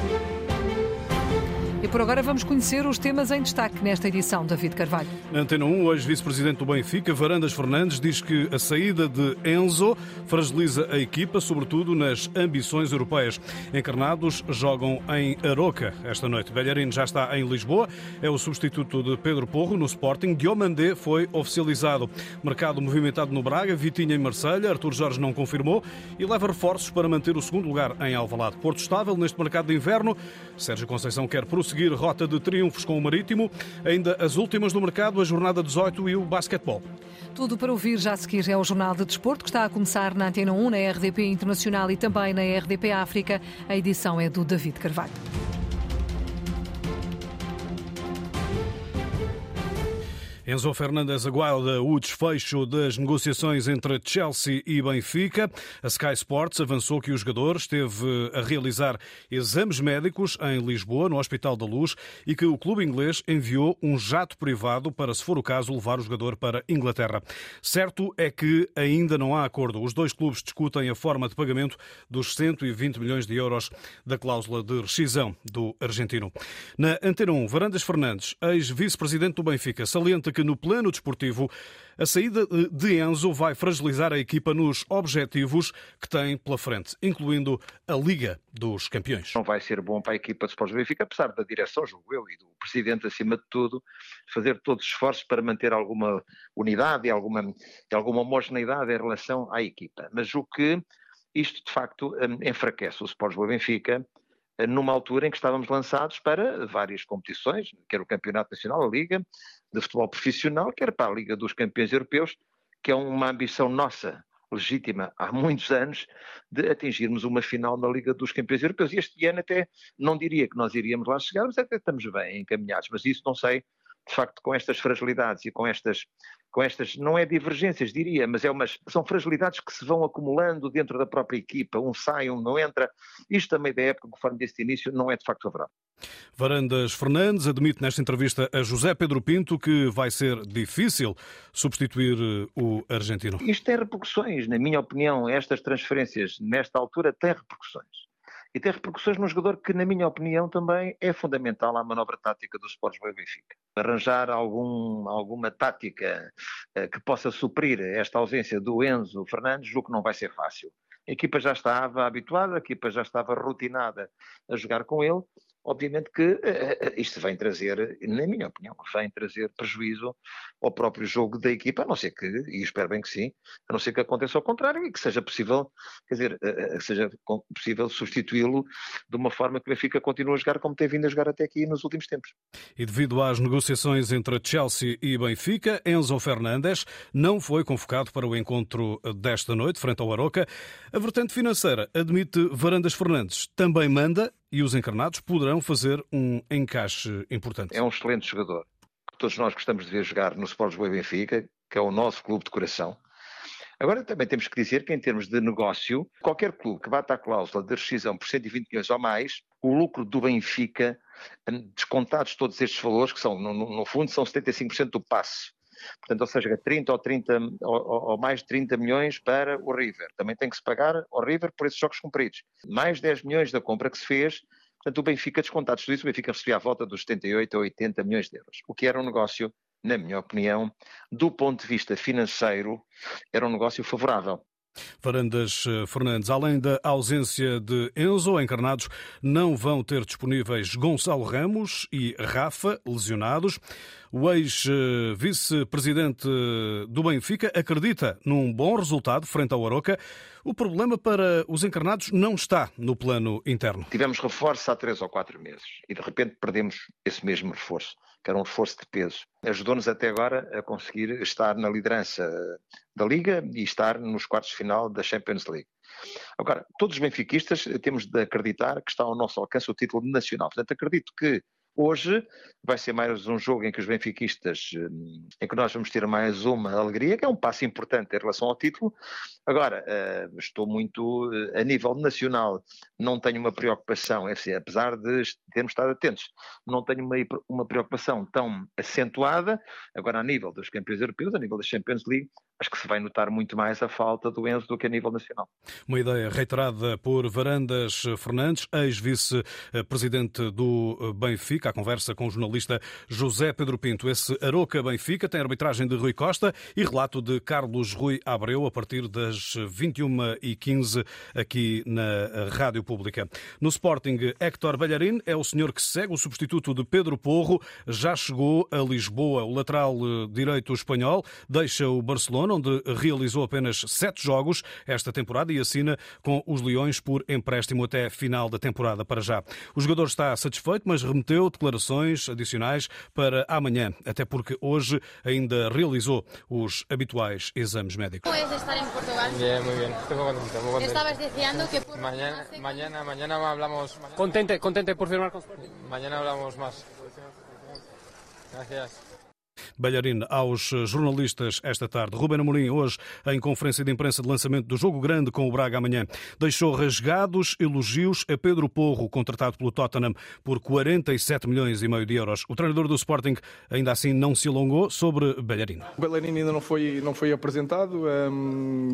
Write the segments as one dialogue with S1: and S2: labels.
S1: Thank you. E por agora vamos conhecer os temas em destaque nesta edição. David Carvalho.
S2: Na Antena 1, hoje vice-presidente do Benfica, Varandas Fernandes, diz que a saída de Enzo fragiliza a equipa, sobretudo nas ambições europeias. Encarnados jogam em Aroca esta noite. Belharino já está em Lisboa, é o substituto de Pedro Porro no Sporting. Diomandé foi oficializado. Mercado movimentado no Braga, Vitinha em Marselha, Artur Jorge não confirmou e leva reforços para manter o segundo lugar em Alvalade. Porto estável neste mercado de inverno. Sérgio Conceição quer prosseguir seguir rota de triunfos com o Marítimo, ainda as últimas do mercado, a jornada 18 e o basquetebol.
S1: Tudo para ouvir já a seguir é o Jornal de Desporto, que está a começar na Antena 1, na RDP Internacional e também na RDP África. A edição é do David Carvalho.
S2: Enzo Fernandes aguarda o desfecho das negociações entre Chelsea e Benfica. A Sky Sports avançou que o jogador esteve a realizar exames médicos em Lisboa, no Hospital da Luz, e que o clube inglês enviou um jato privado para, se for o caso, levar o jogador para Inglaterra. Certo é que ainda não há acordo. Os dois clubes discutem a forma de pagamento dos 120 milhões de euros da cláusula de rescisão do argentino. Na Antena 1, Varandas Fernandes, ex-vice-presidente do Benfica, salienta que no plano desportivo a saída de Enzo vai fragilizar a equipa nos objetivos que tem pela frente, incluindo a Liga dos Campeões.
S3: Não vai ser bom para a equipa de Sports Benfica, apesar da direção, julgo eu, e do presidente acima de tudo, fazer todos os esforços para manter alguma unidade e alguma, alguma homogeneidade em relação à equipa. Mas o que isto de facto hum, enfraquece o Sports Benfica numa altura em que estávamos lançados para várias competições, quer o Campeonato Nacional, a Liga de Futebol Profissional, quer para a Liga dos Campeões Europeus, que é uma ambição nossa, legítima, há muitos anos, de atingirmos uma final na Liga dos Campeões Europeus. E este ano até não diria que nós iríamos lá chegar, mas até estamos bem encaminhados. Mas isso não sei, de facto, com estas fragilidades e com estas com estas, não é divergências, diria, mas é umas, são fragilidades que se vão acumulando dentro da própria equipa, um sai, um não entra. Isto também da época, conforme disse início, não é de facto favorável.
S2: Varandas Fernandes admite nesta entrevista a José Pedro Pinto que vai ser difícil substituir eh, o argentino.
S3: Isto tem repercussões, na minha opinião, estas transferências nesta altura têm repercussões e tem repercussões num jogador que, na minha opinião, também é fundamental à manobra tática do Sports Boa Benfica. Arranjar algum, alguma tática uh, que possa suprir esta ausência do Enzo Fernandes, julgo que não vai ser fácil. A equipa já estava habituada, a equipa já estava rotinada a jogar com ele obviamente que uh, isto vem trazer, na minha opinião, vem trazer prejuízo ao próprio jogo da equipa, a não ser que, e espero bem que sim, a não ser que aconteça ao contrário e que seja possível, quer dizer, uh, seja possível substituí-lo de uma forma que o Benfica continue a jogar como tem vindo a jogar até aqui nos últimos tempos.
S2: E devido às negociações entre Chelsea e Benfica, Enzo Fernandes não foi convocado para o encontro desta noite, frente ao Aroca. A vertente financeira admite Varandas Fernandes também manda e os encarnados poderão fazer um encaixe importante.
S3: É um excelente jogador. Todos nós gostamos de ver jogar no Sport Lisboa e Benfica, que é o nosso clube de coração. Agora também temos que dizer que em termos de negócio, qualquer clube que bata a cláusula de rescisão por 120 milhões ou mais, o lucro do Benfica, descontados todos estes valores, que são, no, no fundo, são 75% do passe Portanto, ou seja, 30 ou, 30 ou, ou, mais de 30 milhões para o River. Também tem que se pagar ao River por esses jogos cumpridos. Mais 10 milhões da compra que se fez, portanto, o Benfica descontado tudo isso, o Benfica recebia a volta dos 78 a 80 milhões de euros, o que era um negócio, na minha opinião, do ponto de vista financeiro, era um negócio favorável.
S2: Varandas eh, Fernandes, além da ausência de Enzo, encarnados não vão ter disponíveis Gonçalo Ramos e Rafa, lesionados. O ex-vice-presidente do Benfica acredita num bom resultado frente ao Aroca. O problema para os encarnados não está no plano interno.
S3: Tivemos reforço há três ou quatro meses e de repente perdemos esse mesmo reforço que era um reforço de peso. Ajudou-nos até agora a conseguir estar na liderança da Liga e estar nos quartos de final da Champions League. Agora, todos os benfiquistas temos de acreditar que está ao nosso alcance o título nacional. Portanto, acredito que Hoje vai ser mais um jogo em que os benfiquistas, em que nós vamos ter mais uma alegria, que é um passo importante em relação ao título. Agora, estou muito, a nível nacional, não tenho uma preocupação, é assim, apesar de termos estado atentos, não tenho uma, uma preocupação tão acentuada. Agora, a nível dos campeões europeus, a nível da Champions League, acho que se vai notar muito mais a falta do Enzo do que a nível nacional.
S2: Uma ideia reiterada por Varandas Fernandes, ex-vice-presidente do Benfica, a conversa com o jornalista José Pedro Pinto. Esse Aroca Benfica tem arbitragem de Rui Costa e relato de Carlos Rui Abreu a partir das 21h15 aqui na Rádio Pública. No Sporting, Héctor Balharin é o senhor que segue, o substituto de Pedro Porro, já chegou a Lisboa. O lateral direito espanhol deixa o Barcelona, onde realizou apenas sete jogos esta temporada e assina com os Leões por empréstimo até final da temporada para já. O jogador está satisfeito, mas remeteu declarações adicionais para amanhã, até porque hoje ainda realizou os habituais exames médicos.
S4: Como é estar em Portugal?
S5: Bien, muy bien. Contento, muy contento.
S4: Estabas que por
S5: mañana, mañana, mañana hablamos.
S6: Contente, contente por firmar con Sporting.
S5: Mañana hablamos más. Gracias.
S2: Balharino aos jornalistas esta tarde. Ruben Amorim, hoje, em conferência de imprensa de lançamento do jogo grande com o Braga amanhã, deixou rasgados elogios a Pedro Porro, contratado pelo Tottenham por 47 milhões e meio de euros. O treinador do Sporting ainda assim não se alongou sobre Balharino.
S7: O Balharino ainda não foi, não foi apresentado.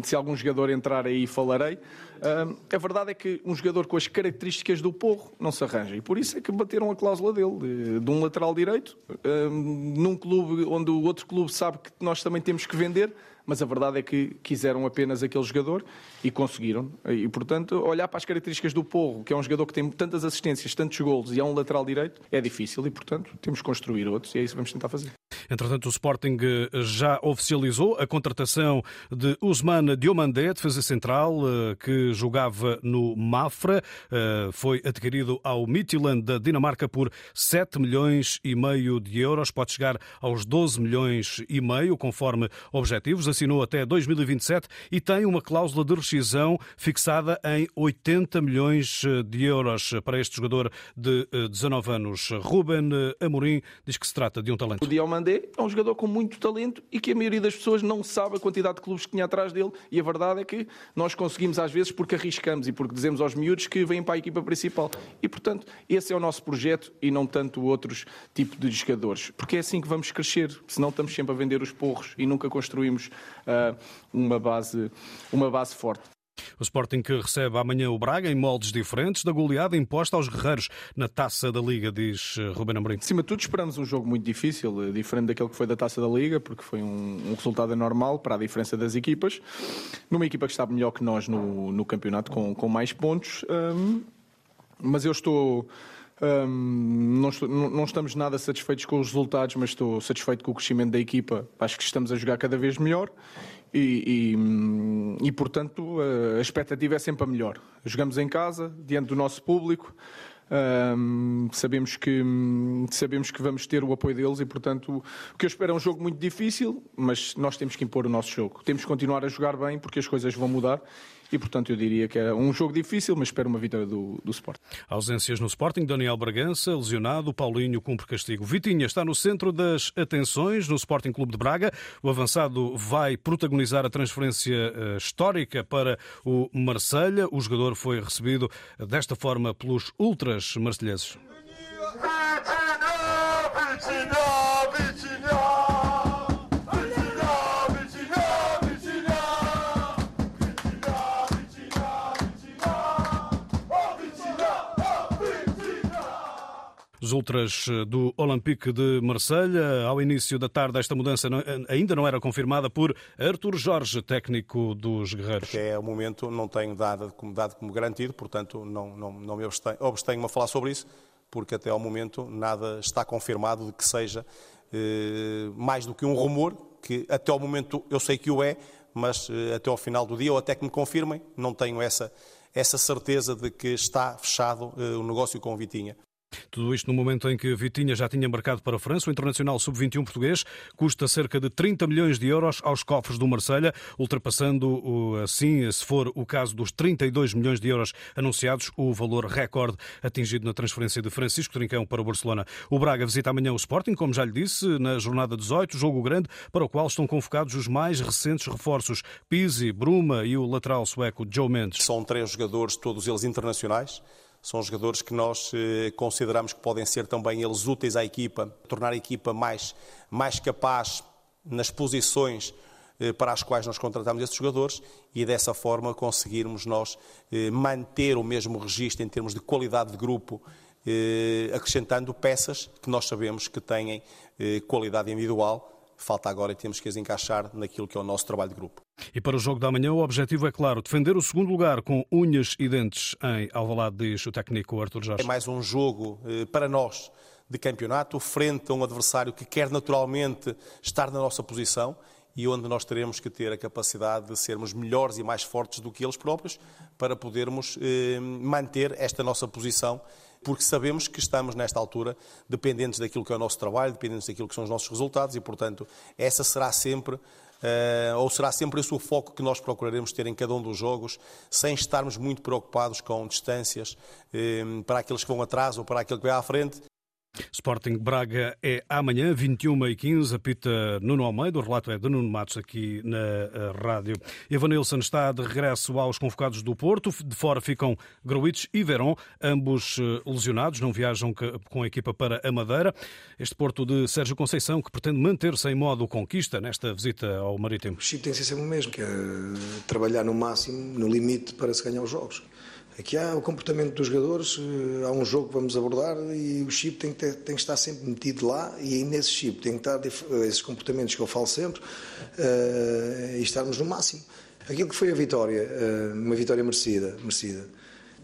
S7: Se algum jogador entrar aí, falarei. Um, a verdade é que um jogador com as características do Porro não se arranja. E por isso é que bateram a cláusula dele, de, de um lateral direito, um, num clube onde o outro clube sabe que nós também temos que vender, mas a verdade é que quiseram apenas aquele jogador e conseguiram. E, portanto, olhar para as características do Porro, que é um jogador que tem tantas assistências, tantos golos e é um lateral direito, é difícil e, portanto, temos que construir outros e é isso que vamos tentar fazer.
S2: Entretanto, o Sporting eh, já oficializou a contratação de Usman Diomandé, defesa central, eh, que jogava no Mafra. Eh, foi adquirido ao Midtjylland da Dinamarca por 7 milhões e meio de euros. Pode chegar aos 12 milhões e meio, conforme objetivos. Assinou até 2027 e tem uma cláusula de rescisão fixada em 80 milhões de euros para este jogador de 19 anos. Ruben Amorim diz que se trata de um talento.
S7: O É um jogador com muito talento e que a maioria das pessoas não sabe a quantidade de clubes que tinha atrás dele. E a verdade é que nós conseguimos, às vezes, porque arriscamos e porque dizemos aos miúdos que vêm para a equipa principal. E, portanto, esse é o nosso projeto e não tanto outros tipos de jogadores. Porque é assim que vamos crescer, senão estamos sempre a vender os porros e nunca construímos uh, uma, base, uma base forte.
S2: O Sporting que recebe amanhã o Braga em moldes diferentes da goleada imposta aos guerreiros na Taça da Liga, diz eh, Ruben Amorim.
S7: Acima de tudo esperamos um jogo muito difícil, eh, diferente daquele que foi da Taça da Liga, porque foi um, um resultado anormal para a diferença das equipas. Numa equipa que está melhor que nós no, no campeonato com, com mais pontos, um, mas eu estou... Um, não, estou, não, estamos nada satisfeitos com os resultados, mas estou satisfeito com o crescimento da equipa. Acho que estamos a jogar cada vez melhor e, e, e, portanto, a expectativa é sempre a melhor. Jogamos em casa, diante do nosso público, um, sabemos, que, sabemos que vamos ter o apoio deles e, portanto, o que eu espero é um jogo muito difícil, mas nós temos que impor o nosso jogo. Temos que continuar a jogar bem porque as coisas vão mudar e, portanto, eu diria que é um jogo difícil, mas espero uma vitória do, do Sporting.
S2: Ausências no Sporting, Daniel Bragança, lesionado, Paulinho cumpre castigo. Vitinha está no centro das atenções no Sporting Clube de Braga. O avançado vai protagonizar a transferência eh, histórica para o Marselha. O jogador foi recebido desta forma pelos ultras marselheses. Ultras eh, do Olympique de Marselha, ao início da tarde, esta mudança eh, ainda não era confirmada por Artur Jorge, técnico dos Guerreiros.
S8: Que é o momento, não tenho dado como, dado como garantido, portanto não, não, não me abstenho, a falar sobre isso, porque até ao momento nada está confirmado de que seja eh, mais do que um rumor, que até ao momento eu sei que o é, mas eh, até ao final do dia, ou até que me confirmem, não tenho essa, essa certeza de que está fechado eh, o negócio com o Vitinha.
S2: Tudo isto no momento em que Vitinha já tinha marcado para a França. O Internacional Sub-21 português custa cerca de 30 milhões de euros aos cofres do Marselha, ultrapassando, assim, se for o caso dos 32 milhões de euros anunciados, o valor recorde atingido na transferência de Francisco Trincão para o Barcelona. O Braga visita amanhã o Sporting, como já lhe disse, na jornada 18, jogo grande para o qual estão convocados os mais recentes reforços, Pizzi, Bruma e o lateral sueco Joe Mendes.
S8: São três jogadores, todos eles internacionais. São jogadores que nós eh, consideramos que podem ser também eles úteis à equipa, tornar a equipa mais, mais capaz nas posições eh, para as quais nós contratamos esses jogadores e dessa forma conseguirmos nós eh, manter o mesmo registro em termos de qualidade de grupo, acrescentando peças que nós sabemos que têm qualidade individual. Falta agora e temos que as encaixar naquilo que é o nosso trabalho de grupo.
S2: E para o jogo da manhã o objetivo é claro, defender o segundo lugar com unhas e dentes em Alvalade, diz o técnico Artur Jorge.
S8: É mais um jogo para nós de campeonato, frente a um adversário que quer naturalmente estar na nossa posição e onde nós teremos que ter a capacidade de sermos melhores e mais fortes do que eles próprios para podermos eh, manter esta nossa posição, porque sabemos que estamos nesta altura dependentes daquilo que é o nosso trabalho, dependentes daquilo que são os nossos resultados e, portanto, essa será sempre Uh, ou será sempre esse o foco que nós procuraremos ter em cada um dos jogos, sem estarmos muito preocupados com distâncias uh, para aqueles que vão atrás ou para aquele que vai à frente,
S2: Sporting Braga é amanhã, 21 e 15 apita Nuno Almeida, o relato é de Nuno Matos aqui na eh, rádio. Evanilson está de regresso aos convocados do Porto, de fora ficam Gruitch e Verón, ambos eh, lesionados, não viajam com a equipa para a Madeira. Este Porto de Sérgio Conceição, que pretende manter-se em modo conquista nesta visita ao Marítimo.
S9: O chip tem sempre o mesmo, que é trabalhar no máximo, no limite, para se ganhar os jogos. Aqui há o comportamento dos jogadores, eh, há um jogo que vamos abordar e o chip tem que, ter, tem que estar sempre metido lá e nesse chip tem que estar esses comportamentos que eu falo sempre uh, e estarmos no máximo. Aquilo que foi a vitória, uh, uma vitória merecida, merecida,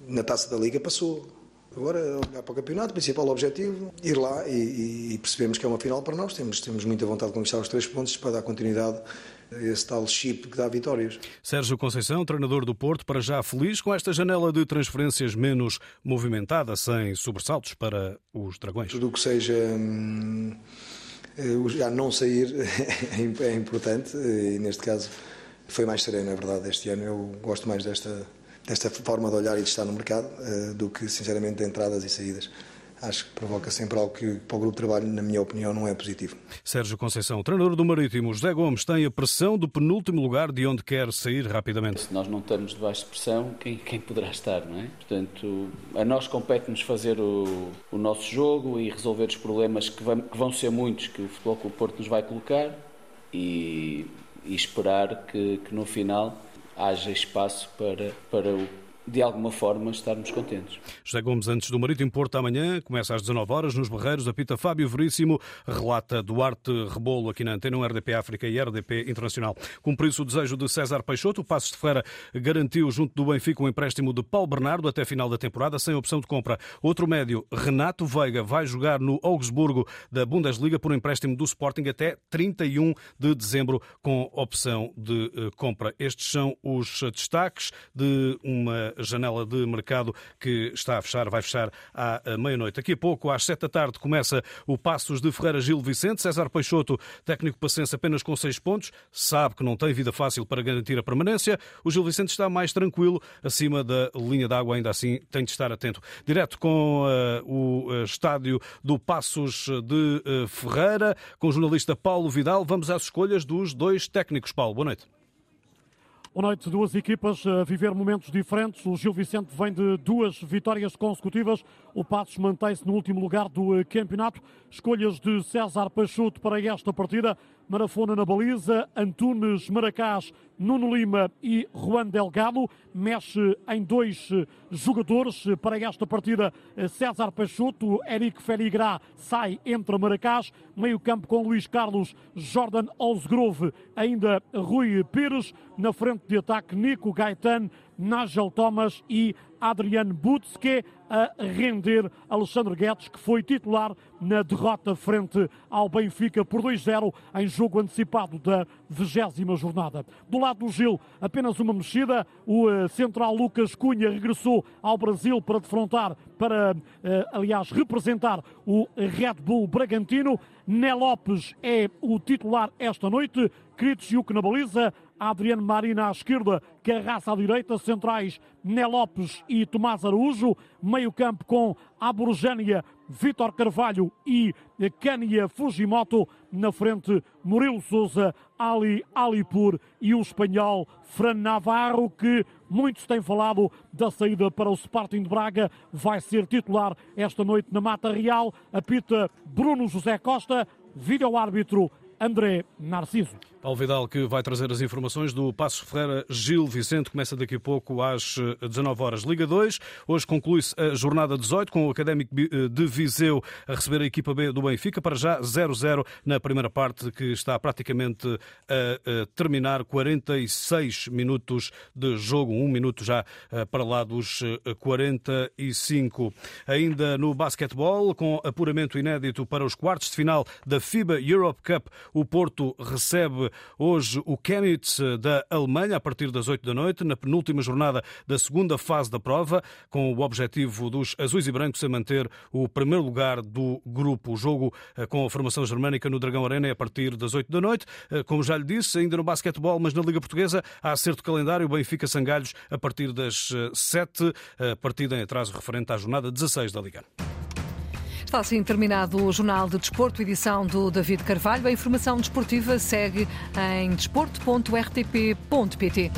S9: na taça da Liga passou. Agora, olhar para o campeonato, o principal objetivo, ir lá e, e percebemos que é uma final para nós. Temos, temos muita vontade de conquistar os três pontos para dar continuidade esse tal chip que dá vitórias.
S2: Sérgio Conceição, treinador do Porto, para já feliz com esta janela de transferências menos movimentada, sem sobressaltos para os Dragões.
S9: Tudo o que seja hum, eh, já não sair é importante e neste caso foi mais sereno, é verdade, este ano. Eu gosto mais desta, desta forma de olhar e de estar no mercado eh, do que, sinceramente, de entradas e saídas acho que provoca sempre algo que para o grupo de trabalho, na minha opinião, não é positivo.
S2: Sérgio Conceição, treinador do Marítimo, José Gomes tem a pressão do penúltimo lugar de onde quer sair rapidamente.
S10: Se nós não estamos debaixo de pressão, quem, quem poderá estar, não é? Portanto, a nós compete-nos fazer o, o, nosso jogo e resolver os problemas que, vão, que vão ser muitos que o Futebol Clube Porto nos vai colocar e, e esperar que, que no final haja espaço para, para o de alguma forma estarmos contentes.
S2: José Gomes, antes do Marítimo Porto, amanhã, começa às 19 horas nos Barreiros, apita Fábio Veríssimo, relata Duarte Rebolo aqui na Antena, um RDP África e RDP Internacional. Cumpriu-se o desejo de César Peixoto, o Passos de Ferreira garantiu junto do Benfica um empréstimo de Paulo Bernardo até final da temporada, sem opção de compra. Outro médio, Renato Veiga, vai jogar no Augsburgo da Bundesliga por um empréstimo do Sporting até 31 de dezembro, com opção de eh, compra. Estes são os destaques de uma janela de mercado que está a fechar, vai fechar à meia-noite. Daqui a pouco, às sete da tarde, começa o Passos de Ferreira Gil Vicente. César Peixoto, técnico paciência apenas com seis pontos, sabe que não tem vida fácil para garantir a permanência. O Gil Vicente está mais tranquilo, acima da linha d'água, ainda assim tem de estar atento. Direto com uh, o uh, estádio do Passos de uh, Ferreira, com o jornalista Paulo Vidal, vamos às escolhas dos dois técnicos. Paulo, boa noite.
S11: Boa noite. Duas equipas a viver momentos diferentes. O Gil Vicente vem de duas vitórias consecutivas. O Passos mantém-se no último lugar do campeonato. Escolhas de César Pachuto para esta partida. Marafona na baliza, Antunes Maracás, Nuno Lima e Juan Delgado. Mexe em dois jogadores para esta partida. César Peixoto, Eric Feligrá sai entre Maracás. Meio campo com Luís Carlos, Jordan Osgrove, ainda Rui Pires. Na frente de ataque, Nico Gaetan, Nigel Thomas e Adriano Butzke a render Alexandre Guedes, que foi titular na derrota frente ao Benfica por 2-0 em jogo antecipado da vigésima jornada. Do lado do Gil, apenas uma mexida. O eh, central Lucas Cunha regressou ao Brasil para defrontar, para, eh, aliás, representar o Red Bull Bragantino. Né Lopes é o titular esta noite. Kritsjuk na baliza. Adriano Marina à esquerda, Carraça à direita, centrais Né Lopes e Tomás Araújo, meio campo com Aborgénia, Vítor Carvalho e Kania Fujimoto, na frente Murilo Souza, Ali Alipur e o espanhol Fran Navarro, que muito se tem falado da saída para o Sporting de Braga, vai ser titular esta noite na Mata Real, apita Bruno José Costa, vídeo-árbitro André Narciso.
S2: Paulo Vidal, que vai trazer as informações do Passo Ferreira Gil Vicente, começa daqui a pouco às 19 horas. Liga 2, hoje conclui-se a jornada 18 com o Académico de Viseu a receber a equipa B do Benfica, para já 0-0 na primeira parte, que está praticamente a terminar 46 minutos de jogo, um minuto já para lá dos 45. Ainda no basquetebol, com apuramento inédito para os quartos de final da FIBA Europe Cup, o Porto recebe hoje o Chemnitz da Alemanha a partir das 8 da noite, na penúltima jornada da segunda fase da prova, com o objetivo dos azuis e brancos a manter o primeiro lugar do grupo. O jogo eh, com a formação germânica no Dragão Arena é a partir das 8 da noite. Eh, como já lhe disse, ainda no basquetebol, mas na Liga Portuguesa, há acerto calendário, Benfica Sangalhos a partir das 7, eh, partida em atraso referente à jornada 16 da Liga.
S1: Está assim terminado o Jornal de Desporto, edição do David Carvalho. A informação desportiva segue em desporto.rtp.pt.